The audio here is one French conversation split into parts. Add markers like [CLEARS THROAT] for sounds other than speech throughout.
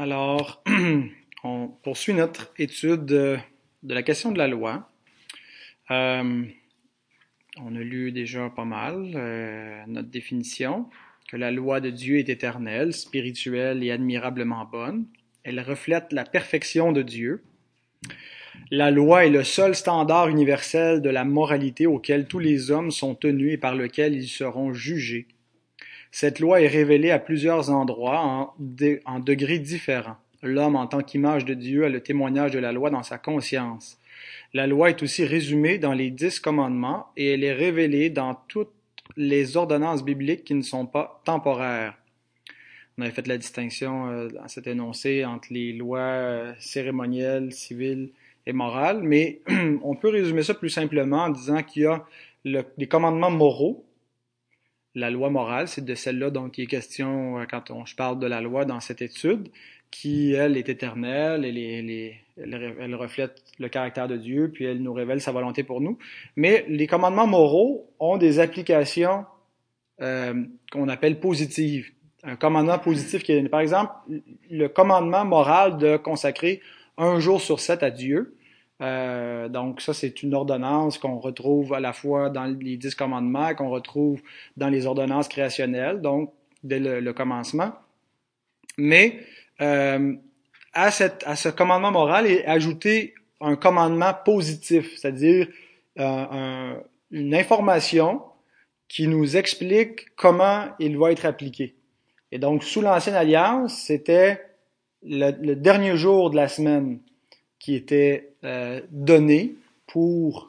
Alors, [CLEARS THROAT] on poursuit notre étude de, la question de la loi. Euh, on a lu déjà pas mal euh, notre définition, que la loi de Dieu est éternelle, spirituelle et admirablement bonne. Elle reflète la perfection de Dieu. La loi est le seul standard universel de la moralité auquel tous les hommes sont tenus et par lequel ils seront jugés. Cette loi est révélée à plusieurs endroits en, degrés différents. L'homme, en tant qu'image de Dieu, a le témoignage de la loi dans sa conscience. La loi est aussi résumée dans les dix commandements et elle est révélée dans toutes les ordonnances bibliques qui ne sont pas temporaires. On avait fait la distinction euh, dans cet énoncé entre les lois euh, cérémonielles, civiles et morales, mais [CLEARS THROAT] on peut résumer ça plus simplement en disant qu'il y a les commandements moraux. La loi morale, c'est de celle-là dont il est question euh, quand on, parle de la loi dans cette étude qui, elle, est éternelle, elle, elle, reflète le caractère de Dieu, puis elle nous révèle sa volonté pour nous. Mais les commandements moraux ont des applications euh, qu'on appelle positives. Un commandement positif qui est, par exemple, le commandement moral de consacrer un jour sur sept à Dieu. Euh, donc ça, c'est une ordonnance qu'on retrouve à la fois dans les dix commandements, qu'on retrouve dans les ordonnances créationnelles, donc dès le commencement. Mais euh, à, cette, à ce commandement moral est ajouté un commandement positif, c'est-à-dire euh, une information qui nous explique comment il va être appliqué. Et donc, sous l'Ancienne Alliance, c'était le, dernier jour de la semaine qui était euh, donné pour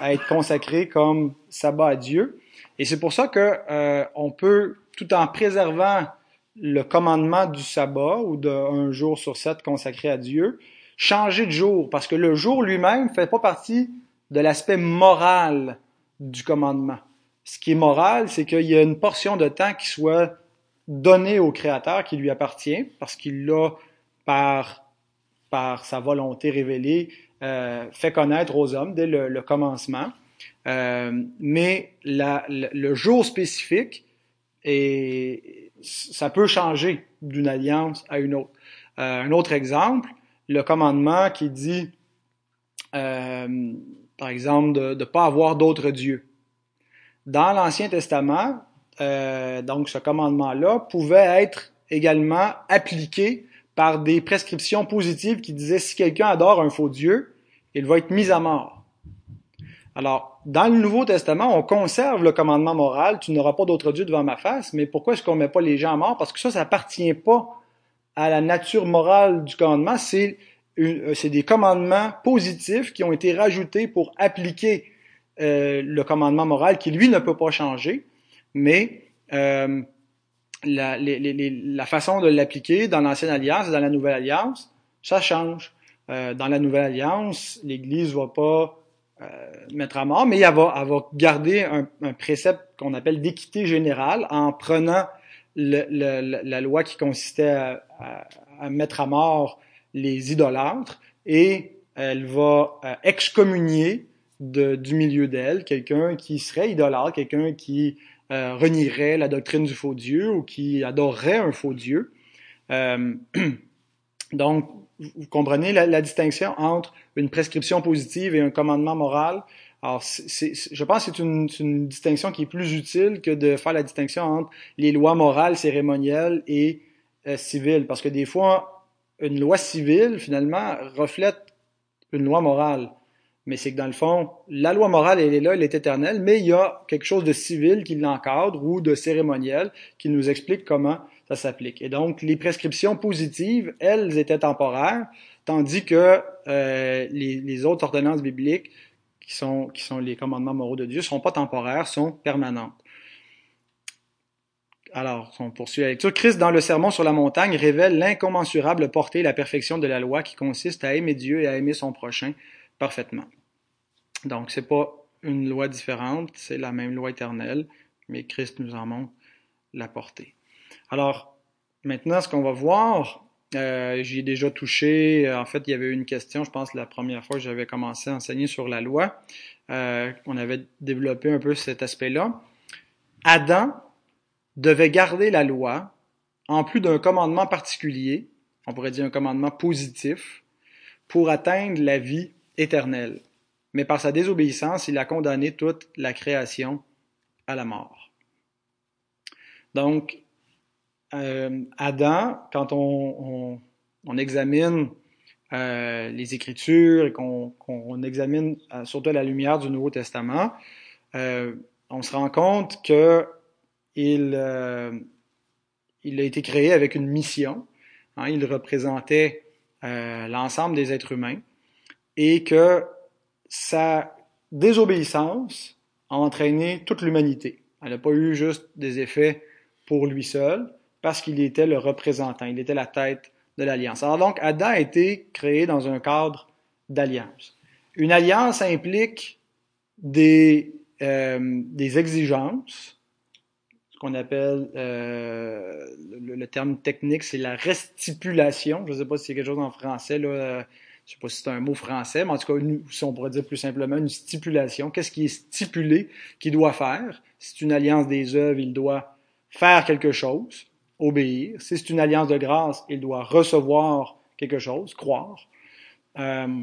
être consacré comme sabbat à Dieu. Et c'est pour ça que euh, on peut, tout en préservant le commandement du sabbat ou d'un jour sur sept consacré à Dieu, changer de jour, parce que le jour lui-même ne fait pas partie de l'aspect moral du commandement. Ce qui est moral, c'est qu'il y a une portion de temps qui soit donnée au Créateur, qui lui appartient, parce qu'il l'a, par, par sa volonté révélée, euh, fait connaître aux hommes dès le, commencement. Euh, mais le jour spécifique ça peut changer d'une alliance à une autre. Euh, un autre exemple, le commandement qui dit, par exemple, de ne pas avoir d'autres dieux. Dans l'Ancien Testament, donc ce commandement-là pouvait être également appliqué par des prescriptions positives qui disaient si quelqu'un adore un faux Dieu, il va être mis à mort. Alors, dans le Nouveau Testament, on conserve le commandement moral, tu n'auras pas d'autre Dieu devant ma face, mais pourquoi est-ce qu'on ne met pas les gens à mort? Parce que ça, ça n'appartient pas à la nature morale du commandement, c'est euh, des commandements positifs qui ont été rajoutés pour appliquer euh, le commandement moral qui, lui, ne peut pas changer, mais euh, la, la, façon de l'appliquer dans l'Ancienne Alliance et dans la Nouvelle Alliance, ça change. Euh, dans la Nouvelle Alliance, l'Église ne va pas euh, mettre à mort, mais elle va, elle va garder un, un précepte qu'on appelle d'équité générale en prenant le, le, la loi qui consistait à, à, mettre à mort les idolâtres et elle va euh, excommunier de, du milieu d'elle quelqu'un qui serait idolâtre, quelqu'un qui euh, renierait la doctrine du faux Dieu ou qui adorerait un faux Dieu. Euh, [CLEARS THROAT] donc, vous comprenez la, distinction entre une prescription positive et un commandement moral. Alors, je pense que c'est une, une, distinction qui est plus utile que de faire la distinction entre les lois morales, cérémonielles et euh, civiles. Parce que des fois, une loi civile, finalement, reflète une loi morale. Mais c'est que dans le fond, la loi morale, elle est là, elle est éternelle, mais il y a quelque chose de civil qui l'encadre ou de cérémoniel qui nous explique comment ça s'applique. Et donc, les prescriptions positives, elles étaient temporaires, tandis que euh, les, autres ordonnances bibliques, qui sont, qui sont les commandements moraux de Dieu, ne sont pas temporaires, sont permanentes. Alors, on poursuit la lecture. Christ, dans le Sermon sur la montagne, révèle l'incommensurable portée et la perfection de la loi qui consiste à aimer Dieu et à aimer son prochain parfaitement. Donc, c'est pas une loi différente, c'est la même loi éternelle, mais Christ nous en montre la portée. Alors, maintenant, ce qu'on va voir, euh, j'y ai déjà touché. En fait, il y avait une question, je pense, la première fois que j'avais commencé à enseigner sur la loi. Euh, on avait développé un peu cet aspect-là. Adam devait garder la loi en plus d'un commandement particulier on pourrait dire un commandement positif, pour atteindre la vie éternelle. Mais par sa désobéissance, il a condamné toute la création à la mort. Donc, euh, Adam, quand on, examine euh, les Écritures et qu'on examine euh, surtout la lumière du Nouveau Testament, on se rend compte que il, il a été créé avec une mission. Hein, il représentait l'ensemble des êtres humains et que sa désobéissance a entraîné toute l'humanité. Elle n'a pas eu juste des effets pour lui seul, parce qu'il était le représentant, il était la tête de l'alliance. Alors donc, Adam a été créé dans un cadre d'alliance. Une alliance implique des, euh, des exigences, ce qu'on appelle, euh, le, terme technique, c'est la restipulation. Je ne sais pas si c'est quelque chose en français, là, je sais pas si c'est un mot français, mais en tout cas, si on pourrait dire plus simplement une stipulation. Qu'est-ce qui est stipulé qu'il doit faire? Si c'est une alliance des œuvres, il doit faire quelque chose obéir. Si c'est une alliance de grâce, il doit recevoir quelque chose, croire. Euh,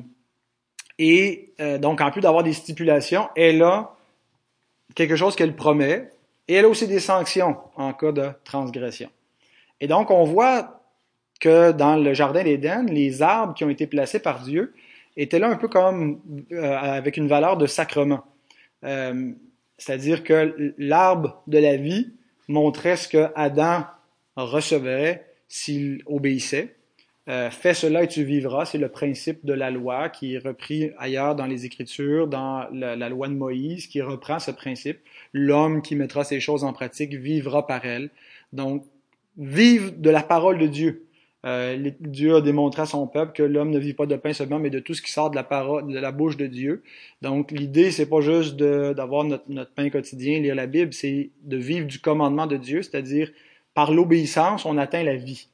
et euh, donc, en plus d'avoir des stipulations, elle a quelque chose qu'elle promet, et elle a aussi des sanctions en cas de transgression. Et donc, on voit que dans le jardin d'Éden, les arbres qui ont été placés par Dieu étaient là un peu comme euh, avec une valeur de sacrement. C'est-à-dire que l'arbre de la vie montrait ce que Adam recevrait s'il obéissait. Euh, fais cela et tu vivras, c'est le principe de la loi qui est repris ailleurs dans les Écritures, dans la, loi de Moïse, qui reprend ce principe. L'homme qui mettra ces choses en pratique vivra par elles. Donc, vive de la parole de Dieu. Euh, Dieu a démontré à son peuple que l'homme ne vit pas de pain seulement, mais de tout ce qui sort de la parole, de la bouche de Dieu. Donc, l'idée, c'est pas juste d'avoir notre, pain quotidien, lire la Bible, c'est de vivre du commandement de Dieu, c'est-à-dire par l'obéissance, on atteint la vie.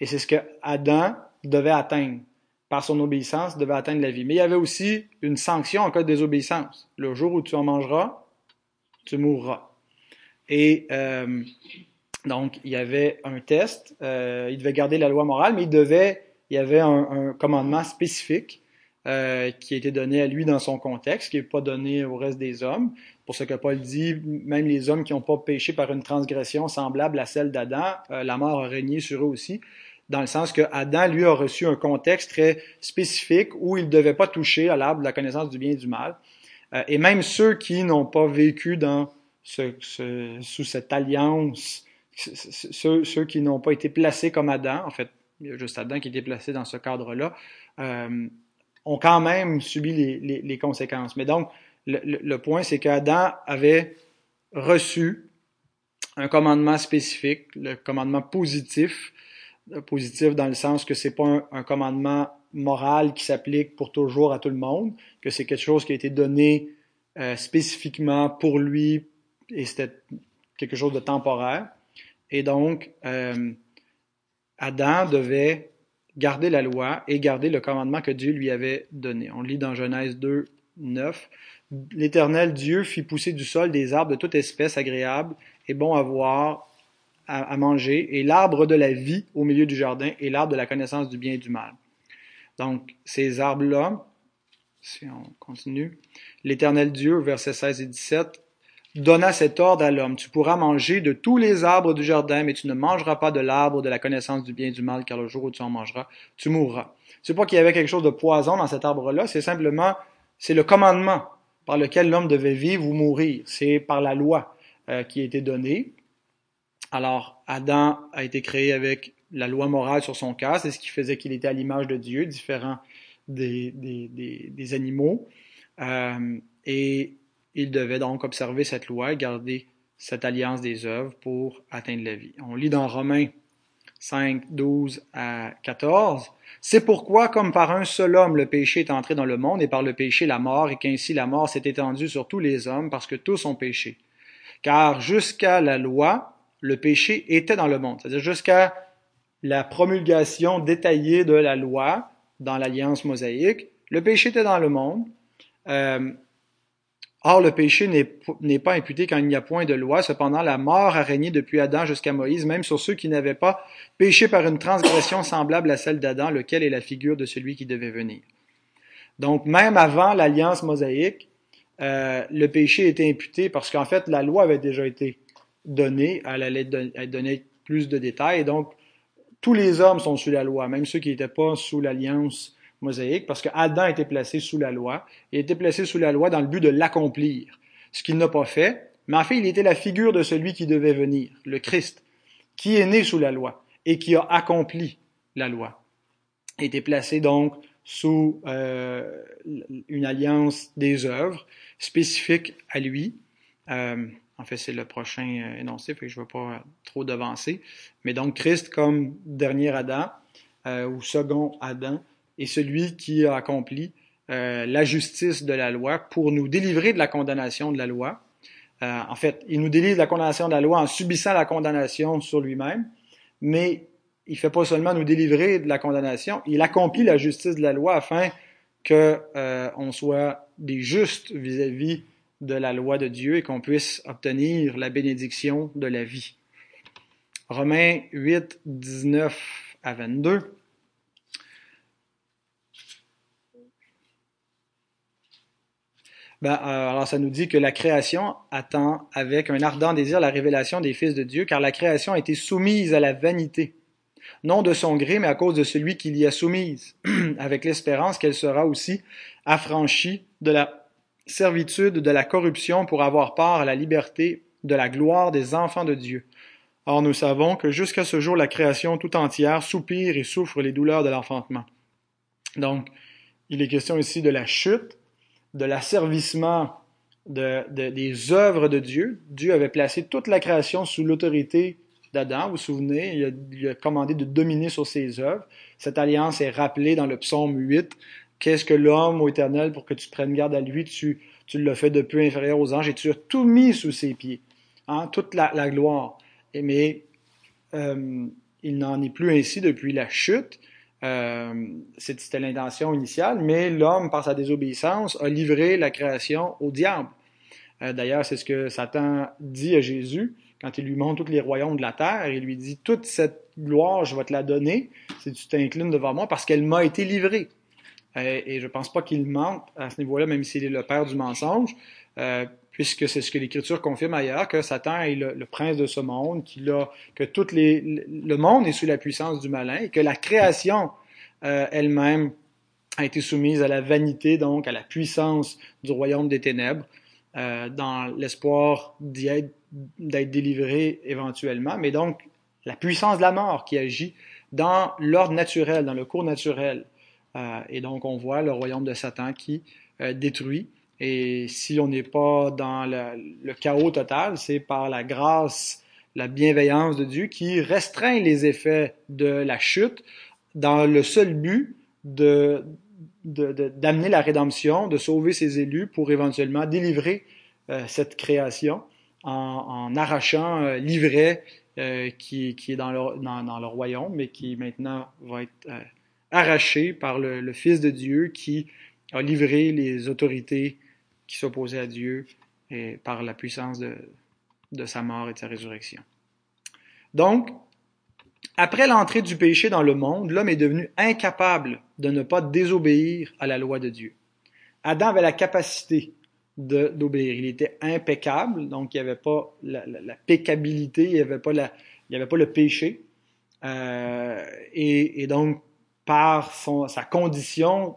Et c'est ce que Adam devait atteindre. Par son obéissance, devait atteindre la vie. Mais il y avait aussi une sanction en cas de désobéissance. Le jour où tu en mangeras, tu mourras. Et euh, donc, il y avait un test. Euh, il devait garder la loi morale, mais il devait, il y avait un, commandement spécifique euh, qui était donné à lui dans son contexte, qui n'est pas donné au reste des hommes. Pour ce que Paul dit, même les hommes qui n'ont pas péché par une transgression semblable à celle d'Adam, euh, la mort a régné sur eux aussi, dans le sens que Adam, lui, a reçu un contexte très spécifique où il ne devait pas toucher à l'arbre de la connaissance du bien et du mal. Et même ceux qui n'ont pas vécu dans sous cette alliance, ceux, qui n'ont pas été placés comme Adam, en fait, il y a juste Adam qui était placé dans ce cadre-là, euh, ont quand même subi les, conséquences. Mais donc, le, point, c'est qu'Adam avait reçu un commandement spécifique, le commandement positif, positif dans le sens que c'est pas un, commandement moral qui s'applique pour toujours à tout le monde, que c'est quelque chose qui a été donné euh, spécifiquement pour lui et c'était quelque chose de temporaire. Et donc, euh, Adam devait garder la loi et garder le commandement que Dieu lui avait donné. On lit dans Genèse 2, 9. L'Éternel Dieu fit pousser du sol des arbres de toute espèce agréables et bons à voir, à, manger, et l'arbre de la vie au milieu du jardin et l'arbre de la connaissance du bien et du mal. Donc, ces arbres-là, si on continue, l'Éternel Dieu, versets 16 et 17, donna cet ordre à l'homme. Tu pourras manger de tous les arbres du jardin, mais tu ne mangeras pas de l'arbre de la connaissance du bien et du mal, car le jour où tu en mangeras, tu mourras. C'est pas qu'il y avait quelque chose de poison dans cet arbre-là, c'est simplement, c'est le commandement par lequel l'homme devait vivre ou mourir. C'est par la loi euh, qui a été donnée. Alors, Adam a été créé avec la loi morale sur son cœur, c'est ce qui faisait qu'il était à l'image de Dieu, différent des, des, des, animaux. Euh, et il devait donc observer cette loi, garder cette alliance des œuvres pour atteindre la vie. On lit dans Romains 5, 12 à 14. C'est pourquoi, comme par un seul homme, le péché est entré dans le monde, et par le péché la mort, et qu'ainsi la mort s'est étendue sur tous les hommes, parce que tous ont péché. Car jusqu'à la loi, le péché était dans le monde. C'est-à-dire jusqu'à la promulgation détaillée de la loi dans l'alliance mosaïque, le péché était dans le monde. Euh, Or, le péché n'est pas imputé quand il n'y a point de loi. Cependant, la mort a régné depuis Adam jusqu'à Moïse, même sur ceux qui n'avaient pas péché par une transgression semblable à celle d'Adam, lequel est la figure de celui qui devait venir. Donc, même avant l'alliance mosaïque, euh, le péché était imputé parce qu'en fait, la loi avait déjà été donnée. Elle allait donner plus de détails. Donc, tous les hommes sont sous la loi, même ceux qui n'étaient pas sous l'alliance mosaïque, parce que Adam était placé sous la loi, il était placé sous la loi dans le but de l'accomplir, ce qu'il n'a pas fait, mais en fait, il était la figure de celui qui devait venir, le Christ, qui est né sous la loi et qui a accompli la loi. Il était placé donc sous euh, une alliance des œuvres spécifiques à lui. Euh, en fait, c'est le prochain euh, énoncé, fait que je ne vais pas trop devancer. Mais donc, Christ comme dernier Adam, ou second Adam, est celui qui a accompli euh, la justice de la loi pour nous délivrer de la condamnation de la loi. Euh, en fait, il nous délivre de la condamnation de la loi en subissant la condamnation sur lui-même, mais il ne fait pas seulement nous délivrer de la condamnation, il accomplit la justice de la loi afin qu'on euh, soit des justes vis-à-vis de la loi de Dieu et qu'on puisse obtenir la bénédiction de la vie. Romains 8, 19 à 22. Ben, euh, alors ça nous dit que la création attend avec un ardent désir la révélation des fils de Dieu, car la création a été soumise à la vanité, non de son gré, mais à cause de celui qui l'y a soumise, [CLEARS THROAT] avec l'espérance qu'elle sera aussi affranchie de la servitude de la corruption pour avoir part à la liberté de la gloire des enfants de Dieu. Or nous savons que jusqu'à ce jour la création tout entière soupire et souffre les douleurs de l'enfantement. Donc, il est question ici de la chute, de l'asservissement de, des œuvres de Dieu. Dieu avait placé toute la création sous l'autorité d'Adam. Vous vous souvenez, il a, a, commandé de dominer sur ses œuvres. Cette alliance est rappelée dans le psaume 8. Qu'est-ce que l'homme, au éternel, pour que tu prennes garde à lui, tu, tu l'as fait de peu inférieur aux anges et tu as tout mis sous ses pieds. Hein, toute la, la gloire. Et, mais euh, il n'en est plus ainsi depuis la chute. Euh, C'était l'intention initiale, mais l'homme, par sa désobéissance, a livré la création au diable. Euh, D'ailleurs, c'est ce que Satan dit à Jésus quand il lui montre tous les royaumes de la terre. Il lui dit, toute cette gloire, je vais te la donner si tu t'inclines devant moi, parce qu'elle m'a été livrée. Euh, et je ne pense pas qu'il mente à ce niveau-là, même s'il est le père du mensonge, puisque c'est ce que l'Écriture confirme ailleurs, que Satan est le, prince de ce monde, que tout le monde est sous la puissance du malin, et que la création euh, elle-même a été soumise à la vanité, donc à la puissance du royaume des ténèbres, euh, dans l'espoir d'y être, d'être délivré éventuellement, mais donc la puissance de la mort qui agit dans l'ordre naturel, dans le cours naturel. Euh, et donc on voit le royaume de Satan qui détruit. Et si on n'est pas dans le, chaos total, c'est par la grâce, la bienveillance de Dieu qui restreint les effets de la chute dans le seul but de, d'amener la rédemption, de sauver ses élus pour éventuellement délivrer euh, cette création en, en arrachant euh, l'ivraie euh, qui, qui, est dans le, dans, le royaume, mais qui maintenant va être euh, arraché par le, le, Fils de Dieu qui a livré les autorités qui s'opposaient à Dieu et par la puissance de, sa mort et de sa résurrection. Donc, après l'entrée du péché dans le monde, l'homme est devenu incapable de ne pas désobéir à la loi de Dieu. Adam avait la capacité d'obéir. Il était impeccable, donc il n'y avait pas la, la, la, péccabilité, il n'y avait, pas le péché. Euh, et, donc, par sa condition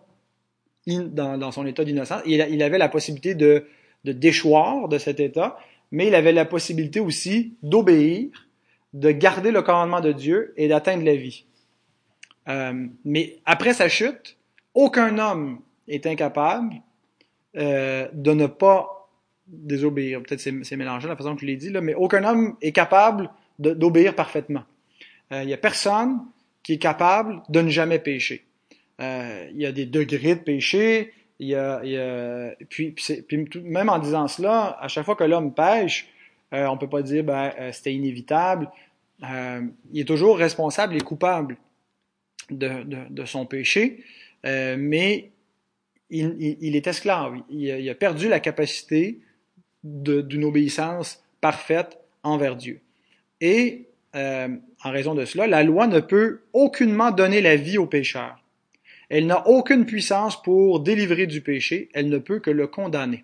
dans, dans, son état d'innocence, il, il, avait la possibilité de, de déchoir de cet état, mais il avait la possibilité aussi d'obéir de garder le commandement de Dieu et d'atteindre la vie. Euh, mais après sa chute, aucun homme est incapable euh, de ne pas désobéir. Peut-être c'est, c'est mélangé la façon que je l'ai dit, là, mais aucun homme est capable d'obéir parfaitement. Euh, il n'y a personne qui est capable de ne jamais pécher. Euh, il y a des degrés de péché, il y a, il y a puis, puis, même en disant cela, à chaque fois que l'homme pêche, euh, on peut pas dire ben, euh, c'était inévitable. Euh, il est toujours responsable et coupable de, de, de son péché, euh, mais il, est esclave. Il, a perdu la capacité d'une obéissance parfaite envers Dieu. Et euh, en raison de cela, la loi ne peut aucunement donner la vie au pécheur. Elle n'a aucune puissance pour délivrer du péché, elle ne peut que le condamner.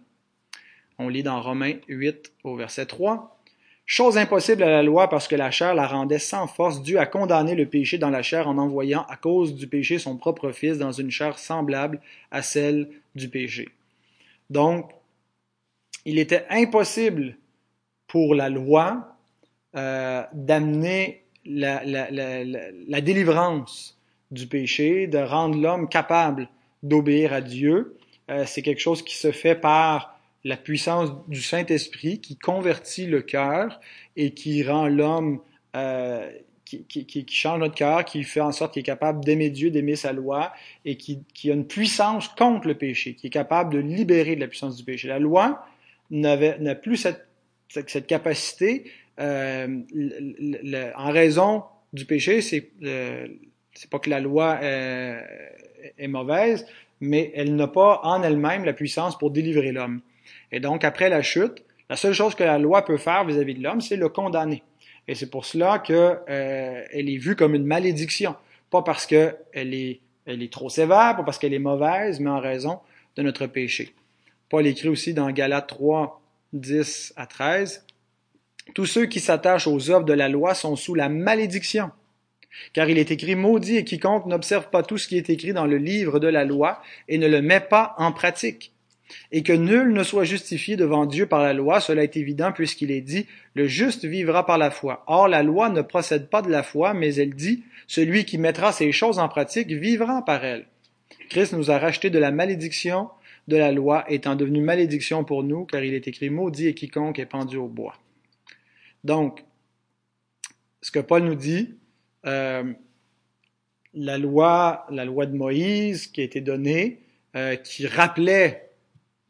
On lit dans Romains 8 au verset 3. Chose impossible à la loi parce que la chair la rendait sans force, due à condamner le péché dans la chair en envoyant à cause du péché son propre fils dans une chair semblable à celle du péché. Donc, il était impossible pour la loi euh, d'amener la, délivrance du péché, de rendre l'homme capable d'obéir à Dieu. Euh, c'est quelque chose qui se fait par la puissance du Saint-Esprit qui convertit le cœur et qui rend l'homme, euh, qui, qui, qui, change notre cœur, qui fait en sorte qu'il est capable d'aimer Dieu, d'aimer sa loi et qui, a une puissance contre le péché, qui est capable de libérer de la puissance du péché. La loi n'a plus cette, cette capacité euh, en raison du péché. C'est euh, c'est pas que la loi euh, est mauvaise, mais elle n'a pas en elle-même la puissance pour délivrer l'homme. Et donc, après la chute, la seule chose que la loi peut faire vis-à-vis de l'homme, c'est le condamner. Et c'est pour cela qu'elle euh, est vue comme une malédiction. Pas parce qu'elle est, elle est trop sévère, pas parce qu'elle est mauvaise, mais en raison de notre péché. Paul écrit aussi dans Galates 3, 10 à 13, Tous ceux qui s'attachent aux œuvres de la loi sont sous la malédiction. Car il est écrit Maudit et quiconque n'observe pas tout ce qui est écrit dans le livre de la loi et ne le met pas en pratique et que nul ne soit justifié devant Dieu par la loi, cela est évident puisqu'il est dit, le juste vivra par la foi. Or, la loi ne procède pas de la foi, mais elle dit, celui qui mettra ces choses en pratique vivra par elles. Christ nous a racheté de la malédiction de la loi, étant devenu malédiction pour nous, car il est écrit maudit et quiconque est pendu au bois. Donc, ce que Paul nous dit, euh, la loi, la loi de Moïse qui a été donnée, euh, qui rappelait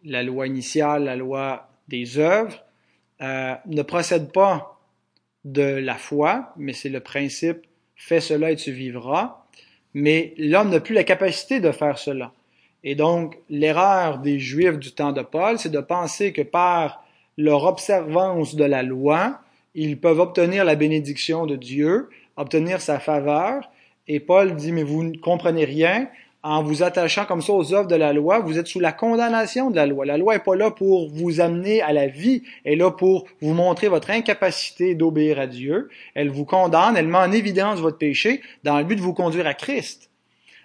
la loi initiale, la loi des œuvres, euh, ne procède pas de la foi, mais c'est le principe fais cela et tu vivras. Mais l'homme n'a plus la capacité de faire cela. Et donc, l'erreur des Juifs du temps de Paul, c'est de penser que par leur observance de la loi, ils peuvent obtenir la bénédiction de Dieu, obtenir sa faveur. Et Paul dit, mais vous ne comprenez rien, en vous attachant comme ça aux œuvres de la loi, vous êtes sous la condamnation de la loi. La loi n'est pas là pour vous amener à la vie, elle est là pour vous montrer votre incapacité d'obéir à Dieu. Elle vous condamne, elle met en évidence votre péché dans le but de vous conduire à Christ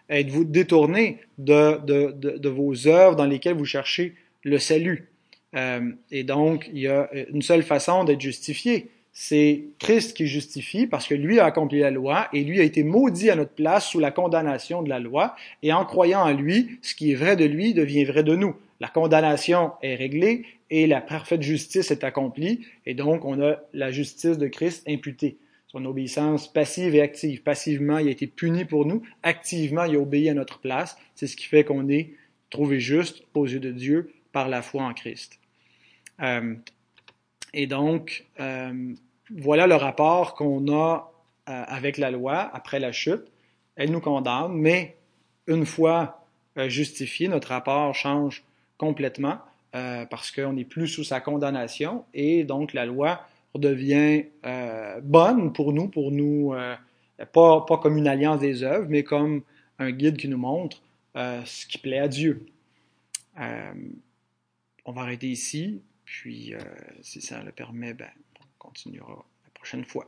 et de vous détourner de, de, vos œuvres dans lesquelles vous cherchez le salut? Euh, et donc, il y a une seule façon d'être justifié, c'est Christ qui justifie parce que lui a accompli la loi et lui a été maudit à notre place sous la condamnation de la loi et en croyant en lui, ce qui est vrai de lui devient vrai de nous. La condamnation est réglée et la parfaite justice est accomplie et donc on a la justice de Christ imputée. Son obéissance passive et active. Passivement, il a été puni pour nous. Activement, il a obéi à notre place. C'est ce qui fait qu'on est trouvé juste aux yeux de Dieu par la foi en Christ. Euh, et donc, euh, voilà le rapport qu'on a euh, avec la loi après la chute. Elle nous condamne, mais une fois euh, justifié, notre rapport change complètement parce qu'on n'est plus sous sa condamnation et donc la loi devient bonne pour nous, pour nous, pas, pas comme une alliance des œuvres, mais comme un guide qui nous montre ce qui plaît à Dieu. on va arrêter ici. Puis, euh, si ça le permet, ben, continuera la prochaine fois.